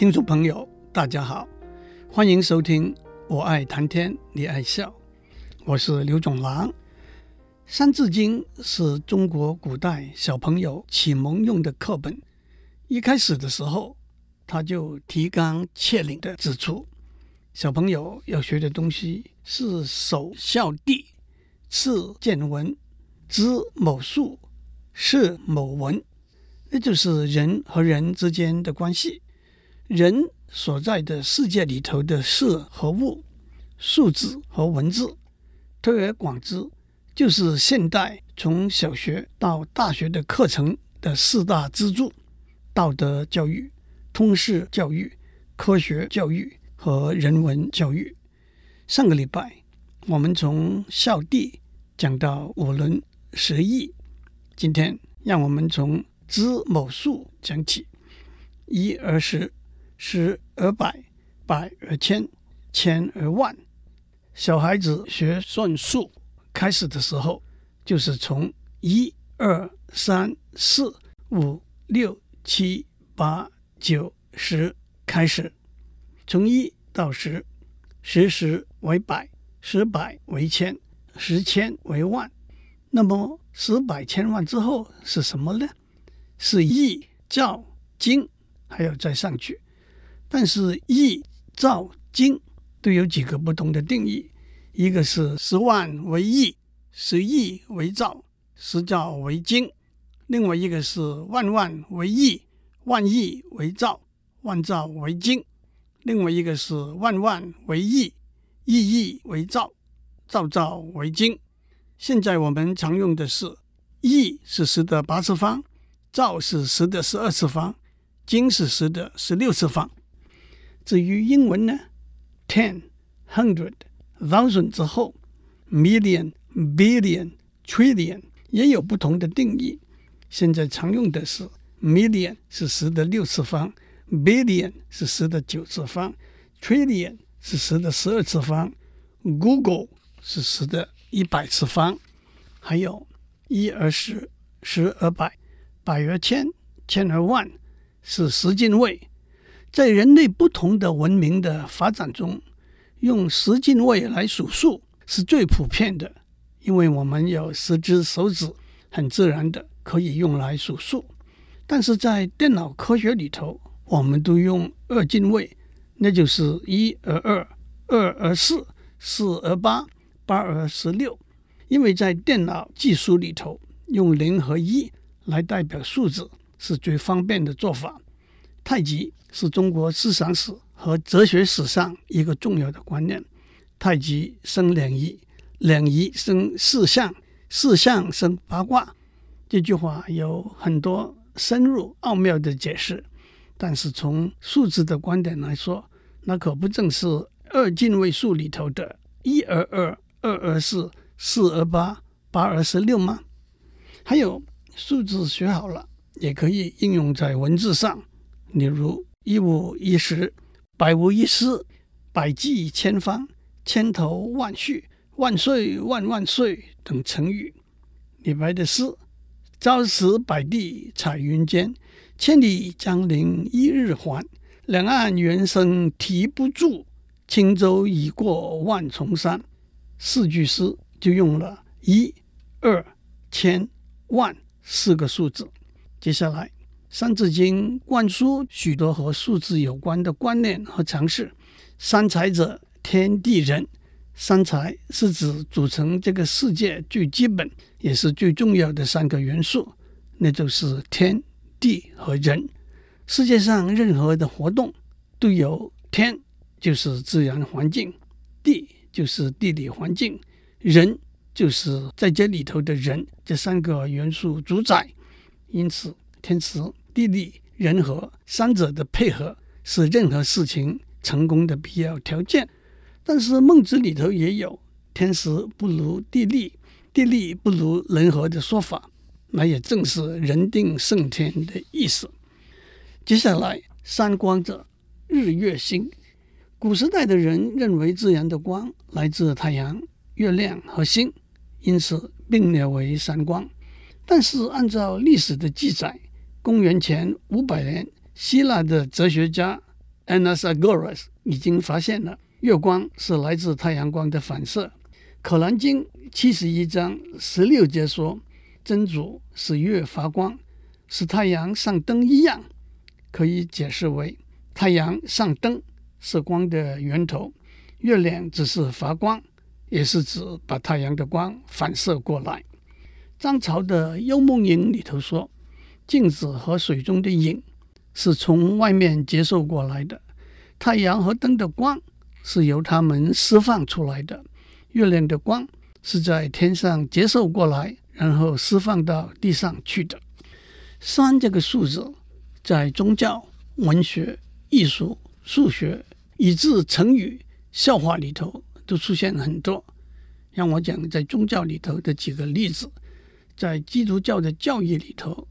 听众朋友，大家好，欢迎收听《我爱谈天，你爱笑》，我是刘总郎。《三字经》是中国古代小朋友启蒙用的课本。一开始的时候，他就提纲挈领地指出，小朋友要学的东西是首孝悌，次见闻，知某数，识某文，那就是人和人之间的关系。人所在的世界里头的事和物、数字和文字，推而广之，就是现代从小学到大学的课程的四大支柱：道德教育、通识教育、科学教育和人文教育。上个礼拜我们从孝悌讲到五伦十义，今天让我们从知某数讲起，一而十。十而百，百而千，千而万。小孩子学算术开始的时候，就是从一二三四五六七八九十开始，从一到十，十十为百，十百为千，十千为万。那么十百千万之后是什么呢？是亿兆京，还要再上去。但是亿兆京都有几个不同的定义，一个是十万为亿，十亿为兆，十兆为京；另外一个是万万为亿，万亿为兆，万兆为京；另外一个是万万为亿，亿亿为兆，兆兆为京。现在我们常用的是亿是十的八次方，兆是十的十二次方，京是十的十六次方。至于英文呢，ten、hundred、thousand 之后，million、billion、trillion 也有不同的定义。现在常用的是 million 是十的六次方，billion 是十的九次方，trillion 是十的十二次方，Google 是十的一百次方。还有一而十，十而百，百而千，千而万，是十进位。在人类不同的文明的发展中，用十进位来数数是最普遍的，因为我们有十只手指，很自然的可以用来数数。但是在电脑科学里头，我们都用二进位，那就是一而二，二而四，四而八，八而十六。因为在电脑技术里头，用零和一来代表数字是最方便的做法。太极是中国思想史和哲学史上一个重要的观念。太极生两仪，两仪生四象，四象生八卦。这句话有很多深入奥妙的解释，但是从数字的观点来说，那可不正是二进位数里头的一而二，二而四，四而八，八而十六吗？还有数字学好了，也可以应用在文字上。例如一五一十，百无一失，百计千方，千头万绪，万岁万万岁等成语。李白的诗：“朝辞白帝彩云间，千里江陵一日还。两岸猿声啼不住，轻舟已过万重山。”四句诗就用了一、二、千、万四个数字。接下来。《三字经》灌输许多和数字有关的观念和常识。三才者，天地人。三才是指组成这个世界最基本也是最重要的三个元素，那就是天地和人。世界上任何的活动都有天，就是自然环境；地就是地理环境；人就是在这里头的人。这三个元素主宰，因此天时。地利人和三者的配合是任何事情成功的必要条件。但是孟子里头也有“天时不如地利，地利不如人和”的说法，那也正是人定胜天的意思。接下来，三光者，日月星。古时代的人认为自然的光来自太阳、月亮和星，因此并列为三光。但是按照历史的记载，公元前五百年，希腊的哲学家 Anaxagoras 已经发现了月光是来自太阳光的反射。可兰经七十一章十六节说，真主使月发光，使太阳上灯一样，可以解释为太阳上灯是光的源头，月亮只是发光，也是指把太阳的光反射过来。张潮的《幽梦影》里头说，镜子和水中的影是从外面接受过来的，太阳和灯的光是由它们释放出来的。月亮的光是在天上接受过来，然后释放到地上去的。三这个数字在宗教、文学、艺术、数学以至成语、笑话里头都出现很多。让我讲在宗教里头的几个例子，在基督教的教义里头，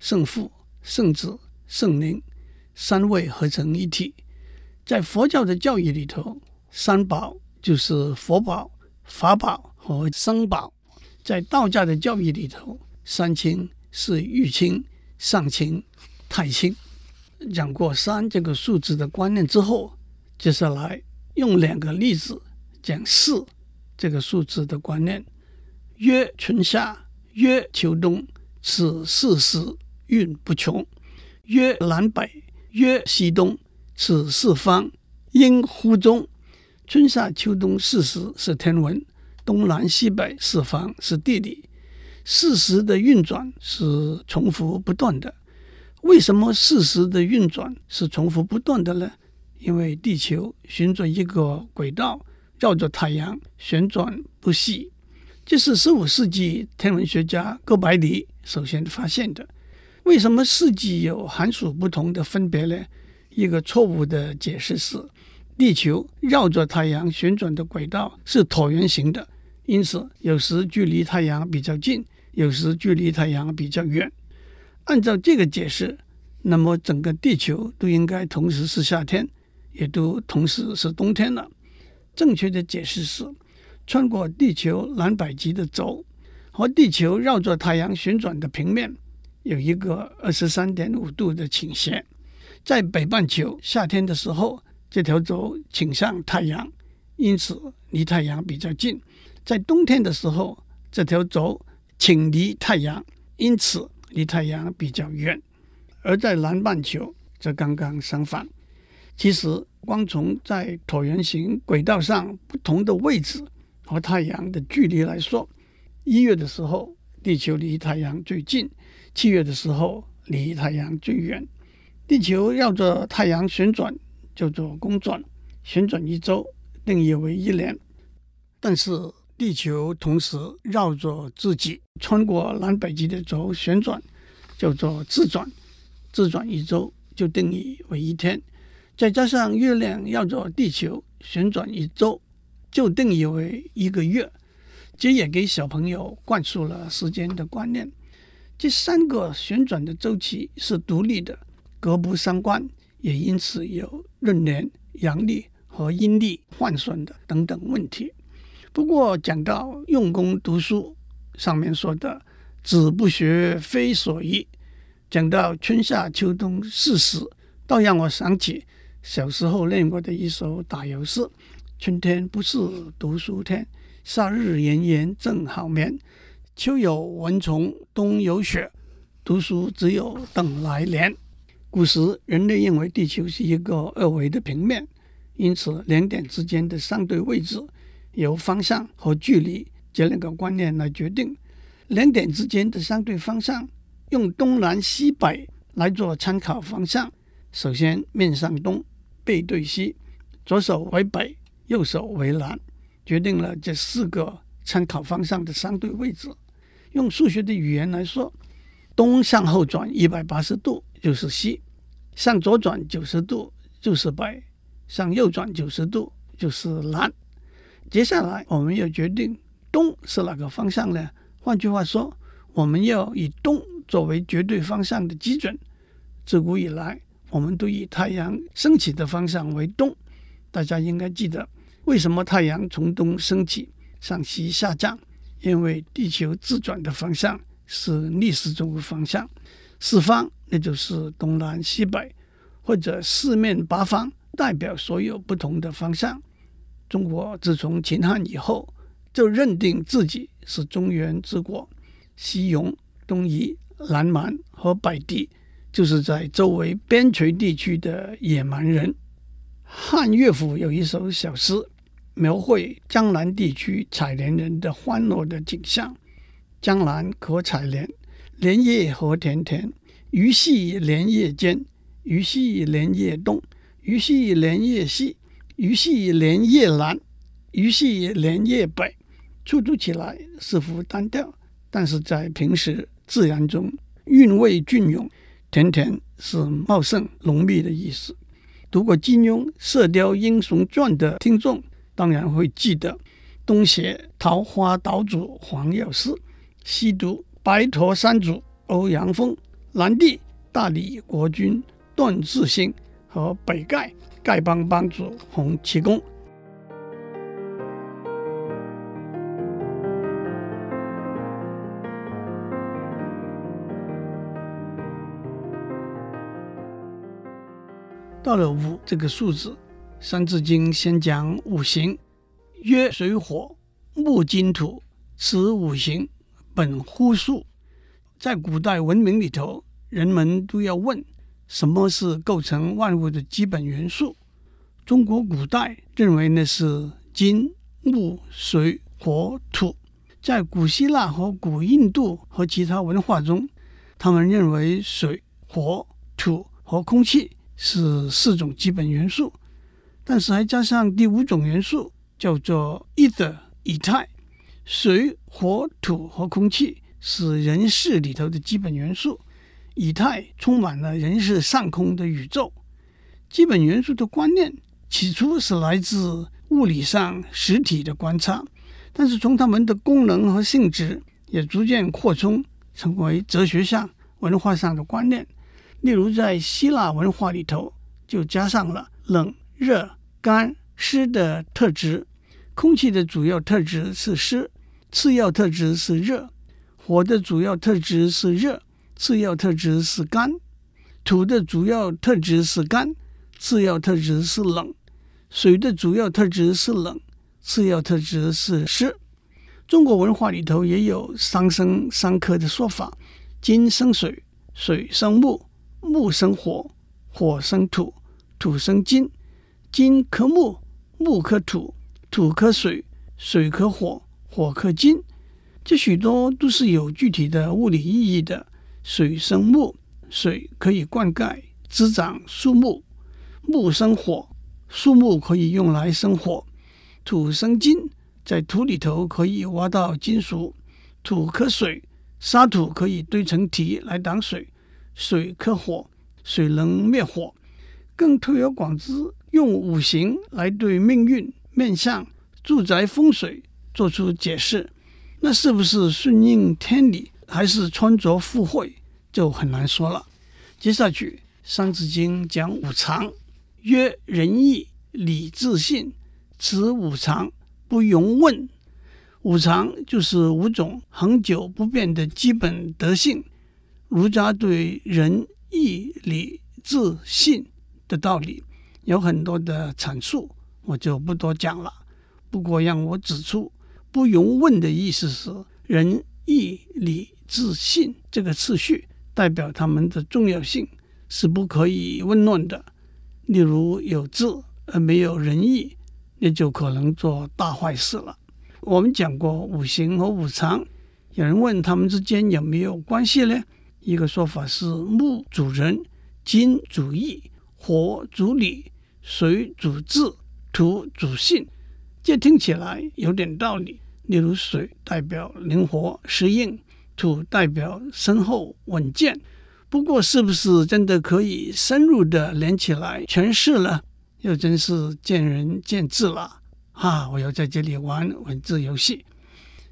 圣父、圣子、圣灵三位合成一体；在佛教的教义里头，三宝就是佛宝。法宝和僧宝，在道家的教义里头，三清是玉清、上清、太清。讲过三这个数字的观念之后，接下来用两个例子讲四这个数字的观念：曰春夏，曰秋冬，此四时运不穷；曰南北，曰西东，此四方应乎中。春夏秋冬四时是天文，东南西北四方是地理。四时的运转是重复不断的。为什么四时的运转是重复不断的呢？因为地球循着一个轨道绕着太阳旋转不息。这是十五世纪天文学家哥白尼首先发现的。为什么四季有寒暑不同的分别呢？一个错误的解释是。地球绕着太阳旋转的轨道是椭圆形的，因此有时距离太阳比较近，有时距离太阳比较远。按照这个解释，那么整个地球都应该同时是夏天，也都同时是冬天了。正确的解释是，穿过地球南北极的轴和地球绕着太阳旋转的平面有一个二十三点五度的倾斜，在北半球夏天的时候。这条轴倾向太阳，因此离太阳比较近；在冬天的时候，这条轴倾离太阳，因此离太阳比较远。而在南半球则刚刚相反。其实，光从在椭圆形轨道上不同的位置和太阳的距离来说，一月的时候地球离太阳最近，七月的时候离太阳最远。地球绕着太阳旋转。叫做公转，旋转一周定义为一年。但是地球同时绕着自己，穿过南北极的轴旋转，叫做自转，自转一周就定义为一天。再加上月亮绕着地球旋转一周，就定义为一个月。这也给小朋友灌输了时间的观念。这三个旋转的周期是独立的，各不相关。也因此有闰年、阳历和阴历换算的等等问题。不过讲到用功读书，上面说的“子不学，非所宜”，讲到春夏秋冬四时，倒让我想起小时候练过的一首打油诗：“春天不是读书天，夏日炎炎正好眠。秋有蚊虫，冬有雪，读书只有等来年。”古时人类认为地球是一个二维的平面，因此两点之间的相对位置由方向和距离这两个观念来决定。两点之间的相对方向用东南西北来做参考方向。首先面向东，背对西，左手为北，右手为南，决定了这四个参考方向的相对位置。用数学的语言来说，东向后转一百八十度。就是西，向左转九十度就是北，向右转九十度就是南。接下来我们要决定东是哪个方向呢？换句话说，我们要以东作为绝对方向的基准。自古以来，我们都以太阳升起的方向为东。大家应该记得，为什么太阳从东升起，向西下降？因为地球自转的方向是逆时钟的方向。四方，那就是东南西北，或者四面八方，代表所有不同的方向。中国自从秦汉以后，就认定自己是中原之国，西戎、东夷、南蛮和北狄，就是在周围边陲地区的野蛮人。汉乐府有一首小诗，描绘江南地区采莲人的欢乐的景象：江南可采莲，莲叶何田田。鱼戏莲叶间，鱼戏莲叶东，鱼戏莲叶西，鱼戏莲叶南，鱼戏莲叶北。初读起来似乎单调，但是在平时自然中韵味隽永。田田是茂盛浓密的意思。读过金庸《射雕英雄传》的听众当然会记得，东邪桃花岛主黄药师，西毒白驼山主欧阳锋。南帝大理国君段智兴和北丐丐帮帮主洪七公。到了五这个数字，《三字经》先讲五行，曰水火木金土，此五行本乎数。在古代文明里头，人们都要问：什么是构成万物的基本元素？中国古代认为那是金、木、水、火、土。在古希腊和古印度和其他文化中，他们认为水、火、土和空气是四种基本元素，但是还加上第五种元素，叫做 ether 以太。水、火、土和空气。是人世里头的基本元素，以太充满了人世上空的宇宙。基本元素的观念起初是来自物理上实体的观察，但是从它们的功能和性质也逐渐扩充，成为哲学上、文化上的观念。例如，在希腊文化里头，就加上了冷、热、干、湿的特质。空气的主要特质是湿，次要特质是热。火的主要特质是热，次要特质是干；土的主要特质是干，次要特质是冷；水的主要特质是冷，次要特质是湿。中国文化里头也有三生三克的说法：金生水，水生木，木生火，火生土，土生金。金克木，木克土，土克水，水克火，火克金。这许多都是有具体的物理意义的。水生木，水可以灌溉滋长树木；木生火，树木可以用来生火；土生金，在土里头可以挖到金属；土克水，沙土可以堆成堤来挡水；水克火，水能灭火。更推而广之，用五行来对命运、面相、住宅风水做出解释。那是不是顺应天理，还是穿着附会，就很难说了。接下去，《三字经》讲五常，曰仁义礼智信，此五常不容问。五常就是五种恒久不变的基本德性。儒家对仁义礼智信的道理有很多的阐述，我就不多讲了。不过让我指出。不容问的意思是仁义礼智信这个次序代表他们的重要性是不可以紊乱的。例如有智而没有仁义，那就可能做大坏事了。我们讲过五行和五常，有人问他们之间有没有关系呢？一个说法是木主仁，金主义，火主理，水主智，土主信。这听起来有点道理。例如，水代表灵活适应，土代表深厚稳健。不过，是不是真的可以深入的连起来诠释呢？又真是见仁见智了。哈，我要在这里玩文字游戏。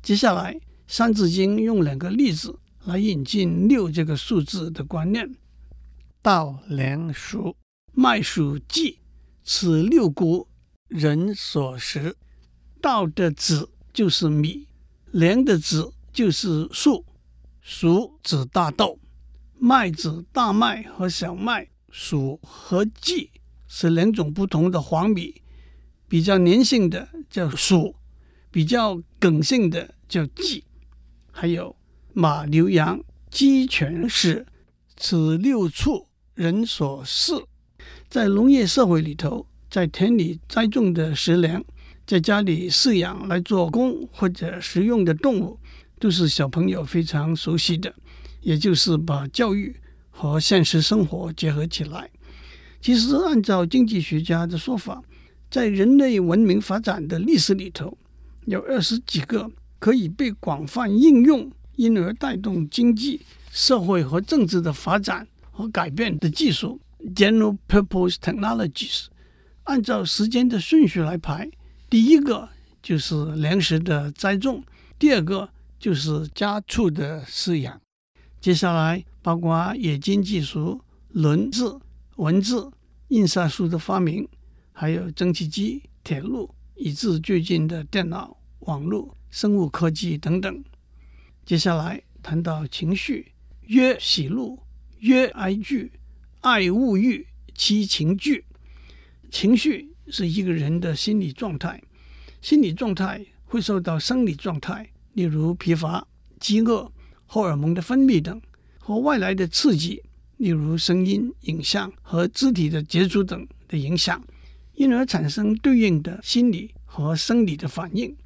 接下来，《三字经》用两个例子来引进六这个数字的观念：稻、粱、菽、麦、黍、稷，此六谷。人所食，稻的子就是米，粮的子就是粟，黍指大豆，麦指大麦和小麦，黍和稷是两种不同的黄米，比较粘性的叫黍，比较梗性的叫稷。还有马、牛、羊、鸡、犬、豕，此六畜人所饲。在农业社会里头，在田里栽种的食粮，在家里饲养来做工或者食用的动物，都是小朋友非常熟悉的。也就是把教育和现实生活结合起来。其实，按照经济学家的说法，在人类文明发展的历史里头，有二十几个可以被广泛应用，因而带动经济社会和政治的发展和改变的技术 （general purpose technologies）。按照时间的顺序来排，第一个就是粮食的栽种，第二个就是家畜的饲养。接下来包括冶金技术、轮子、文字、印刷术的发明，还有蒸汽机、铁路，以至最近的电脑、网络、生物科技等等。接下来谈到情绪，曰喜怒，曰哀惧，爱物欲，七情具。情绪是一个人的心理状态，心理状态会受到生理状态，例如疲乏、饥饿。荷尔蒙的分泌等和外来的刺激，例如声音、影像和肢体的接触等的影响，因而产生对应的心理和生理的反应。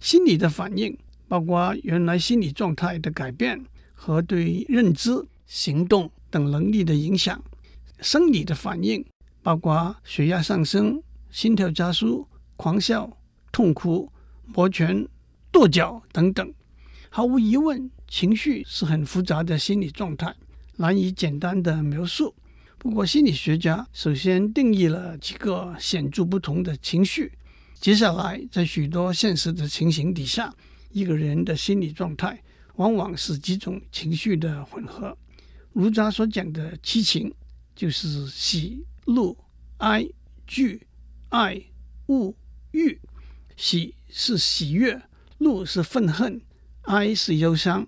心理的反应包括原来心理状态的改变和对认知、行动等能力的影响；生理的反应包括血压上升、心跳加速、狂笑、痛哭、摩拳、跺脚等等。毫无疑问。情绪是很复杂的心理状态，难以简单的描述。不过，心理学家首先定义了几个显著不同的情绪。接下来，在许多现实的情形底下，一个人的心理状态往往是几种情绪的混合。儒家所讲的七情，就是喜、怒、哀、惧、爱、恶、欲。喜是喜悦，怒是愤恨，哀是忧伤。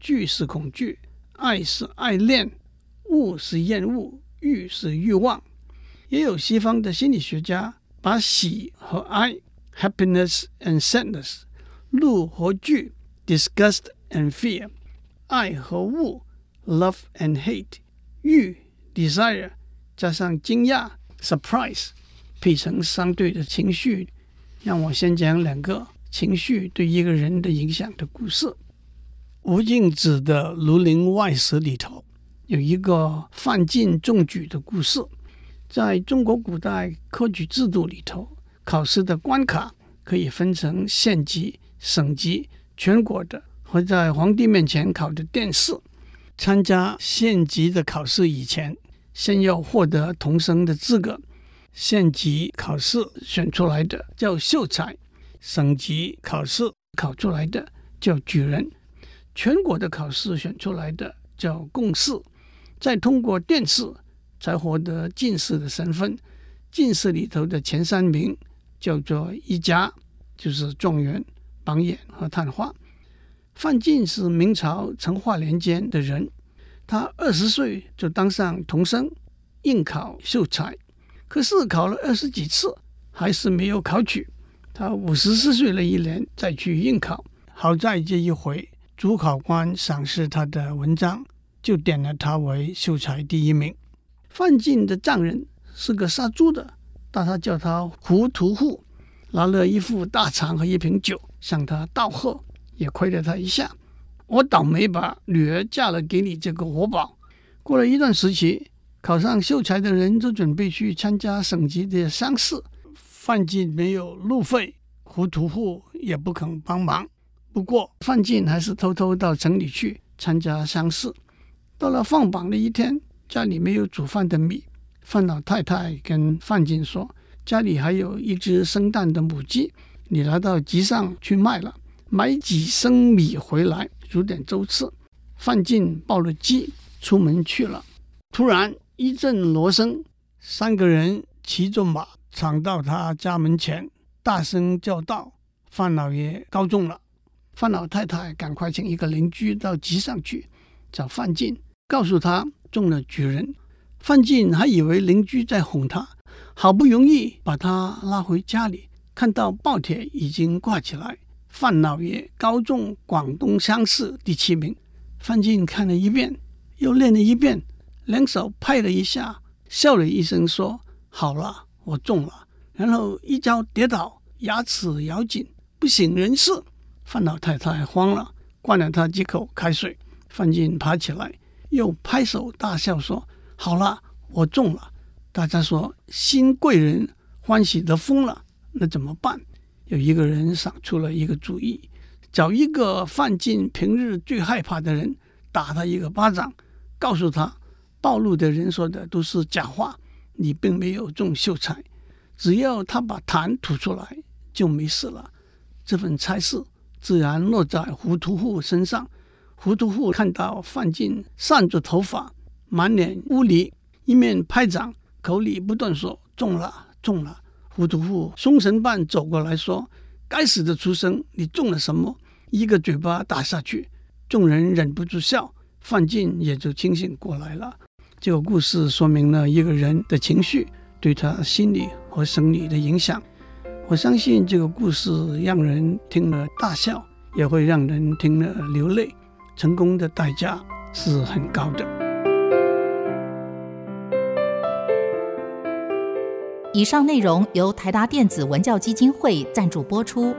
惧是恐惧，爱是爱恋，恶是厌恶，欲是欲望。也有西方的心理学家把喜和哀 （happiness and sadness）、怒和惧 （disgust and fear）、爱和恶 （love and hate）、欲 （desire） 加上惊讶 （surprise） 配成相对的情绪。让我先讲两个情绪对一个人的影响的故事。吴敬梓的《儒林外史》里头有一个范进中举的故事。在中国古代科举制度里头，考试的关卡可以分成县级、省级、全国的，和在皇帝面前考的殿试。参加县级的考试以前，先要获得童生的资格。县级考试选出来的叫秀才，省级考试考出来的叫举人。全国的考试选出来的叫贡士，再通过殿试才获得进士的身份。进士里头的前三名叫做一甲，就是状元、榜眼和探花。范进是明朝成化年间的人，他二十岁就当上童生，应考秀才，可是考了二十几次还是没有考取。他五十四岁那一年再去应考，好在这一回。主考官赏识他的文章，就点了他为秀才第一名。范进的丈人是个杀猪的，但他叫他胡屠户，拿了一副大肠和一瓶酒向他道贺，也亏了他一下。我倒霉把女儿嫁了给你这个活宝。过了一段时期，考上秀才的人都准备去参加省级的乡试，范进没有路费，胡屠户也不肯帮忙。不过，范进还是偷偷到城里去参加乡试。到了放榜的一天，家里没有煮饭的米。范老太太跟范进说：“家里还有一只生蛋的母鸡，你拿到集上去卖了，买几升米回来煮点粥吃。”范进抱了鸡出门去了。突然一阵锣声，三个人骑着马闯到他家门前，大声叫道：“范老爷高中了！”范老太太赶快请一个邻居到集上去找范进，告诉他中了举人。范进还以为邻居在哄他，好不容易把他拉回家里，看到报帖已经挂起来，范老爷高中广东乡试第七名。范进看了一遍，又练了一遍，两手拍了一下，笑了一声说：“好了，我中了。”然后一跤跌倒，牙齿咬紧，不省人事。范老太太慌了，灌了他几口开水。范进爬起来，又拍手大笑说：“好了，我中了。”大家说：“新贵人欢喜得疯了。”那怎么办？有一个人想出了一个主意，找一个范进平日最害怕的人，打他一个巴掌，告诉他，暴露的人说的都是假话，你并没有中秀才。只要他把痰吐出来，就没事了。这份差事自然落在胡屠户身上。胡屠户看到范进散着头发，满脸污泥，一面拍掌，口里不断说：“中了，中了。”胡屠户凶神般走过来说：“该死的畜生，你中了什么？”一个嘴巴打下去，众人忍不住笑，范进也就清醒过来了。这个故事说明了一个人的情绪对他心理和生理的影响。我相信这个故事让人听了大笑，也会让人听了流泪。成功的代价是很高的。以上内容由台达电子文教基金会赞助播出。